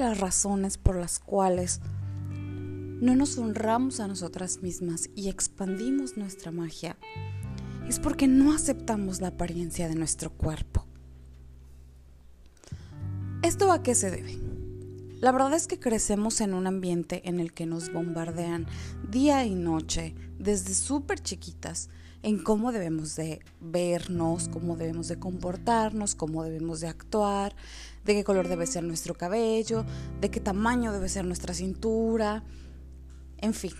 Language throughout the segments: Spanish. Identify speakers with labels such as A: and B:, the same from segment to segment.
A: las razones por las cuales no nos honramos a nosotras mismas y expandimos nuestra magia es porque no aceptamos la apariencia de nuestro cuerpo. ¿Esto a qué se debe? La verdad es que crecemos en un ambiente en el que nos bombardean día y noche desde súper chiquitas en cómo debemos de vernos, cómo debemos de comportarnos, cómo debemos de actuar, de qué color debe ser nuestro cabello, de qué tamaño debe ser nuestra cintura, en fin,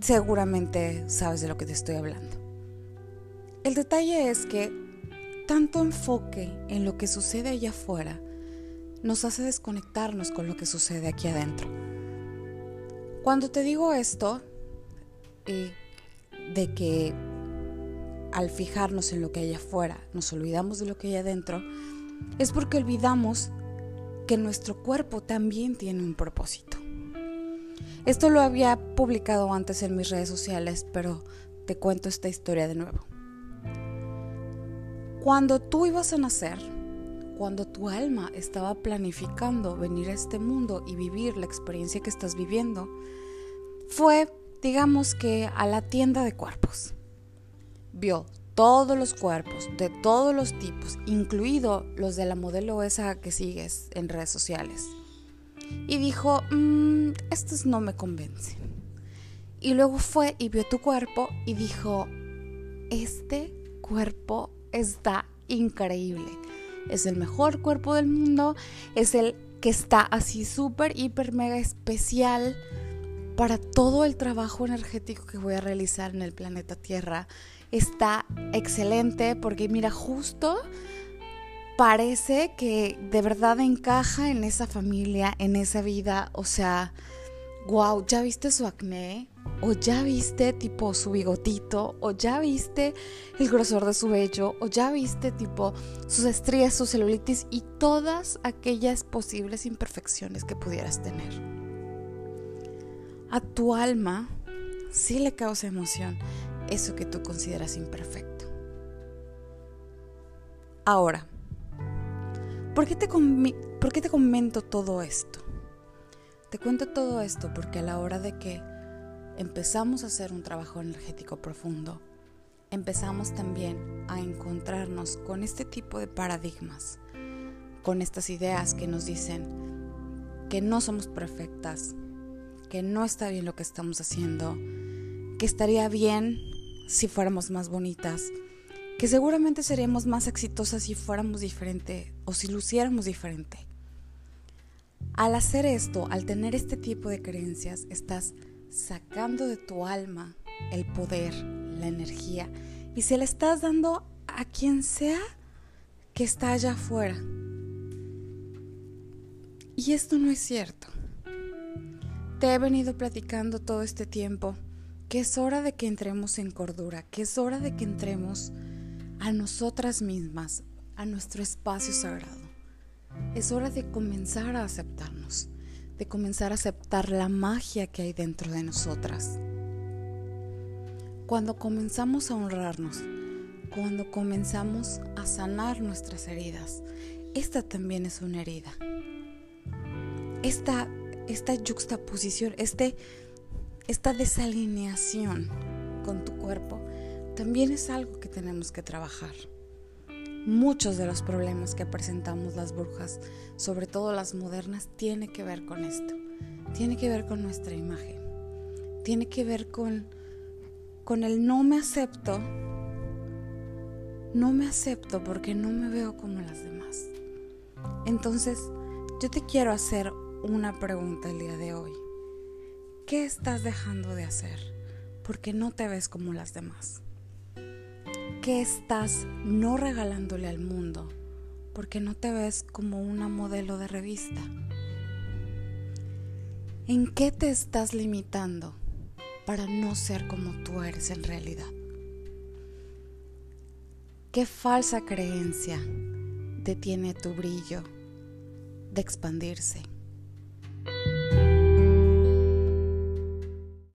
A: seguramente sabes de lo que te estoy hablando. El detalle es que tanto enfoque en lo que sucede allá afuera nos hace desconectarnos con lo que sucede aquí adentro. Cuando te digo esto, eh, de que al fijarnos en lo que hay afuera nos olvidamos de lo que hay adentro, es porque olvidamos que nuestro cuerpo también tiene un propósito. Esto lo había publicado antes en mis redes sociales, pero te cuento esta historia de nuevo. Cuando tú ibas a nacer, cuando tu alma estaba planificando venir a este mundo y vivir la experiencia que estás viviendo, fue, digamos que, a la tienda de cuerpos. Vio todos los cuerpos, de todos los tipos, incluido los de la modelo esa que sigues en redes sociales y dijo, mmm, estos no me convencen. Y luego fue y vio tu cuerpo y dijo, este cuerpo está increíble. Es el mejor cuerpo del mundo, es el que está así súper, hiper, mega especial para todo el trabajo energético que voy a realizar en el planeta Tierra. Está excelente porque mira, justo parece que de verdad encaja en esa familia, en esa vida. O sea, wow, ¿ya viste su acné? ¿O ya viste tipo su bigotito? ¿O ya viste el grosor de su vello? ¿O ya viste tipo sus estrías, su celulitis y todas aquellas posibles imperfecciones que pudieras tener? A tu alma sí le causa emoción eso que tú consideras imperfecto. Ahora, ¿Por qué, te ¿Por qué te comento todo esto? Te cuento todo esto porque a la hora de que empezamos a hacer un trabajo energético profundo, empezamos también a encontrarnos con este tipo de paradigmas, con estas ideas que nos dicen que no somos perfectas, que no está bien lo que estamos haciendo, que estaría bien si fuéramos más bonitas, que seguramente seríamos más exitosas si fuéramos diferente o si luciéramos diferente. Al hacer esto, al tener este tipo de creencias, estás sacando de tu alma el poder, la energía, y se le estás dando a quien sea que está allá afuera. Y esto no es cierto. Te he venido platicando todo este tiempo que es hora de que entremos en cordura, que es hora de que entremos a nosotras mismas, a nuestro espacio sagrado. Es hora de comenzar a aceptarnos, de comenzar a aceptar la magia que hay dentro de nosotras. Cuando comenzamos a honrarnos, cuando comenzamos a sanar nuestras heridas, esta también es una herida. Esta, esta juxtaposición, este, esta desalineación con tu cuerpo también es algo que tenemos que trabajar. Muchos de los problemas que presentamos las brujas, sobre todo las modernas, tiene que ver con esto. Tiene que ver con nuestra imagen. Tiene que ver con, con el no me acepto. No me acepto porque no me veo como las demás. Entonces, yo te quiero hacer una pregunta el día de hoy. ¿Qué estás dejando de hacer? Porque no te ves como las demás. ¿Qué estás no regalándole al mundo porque no te ves como una modelo de revista? ¿En qué te estás limitando para no ser como tú eres en realidad? ¿Qué falsa creencia detiene tu brillo de expandirse?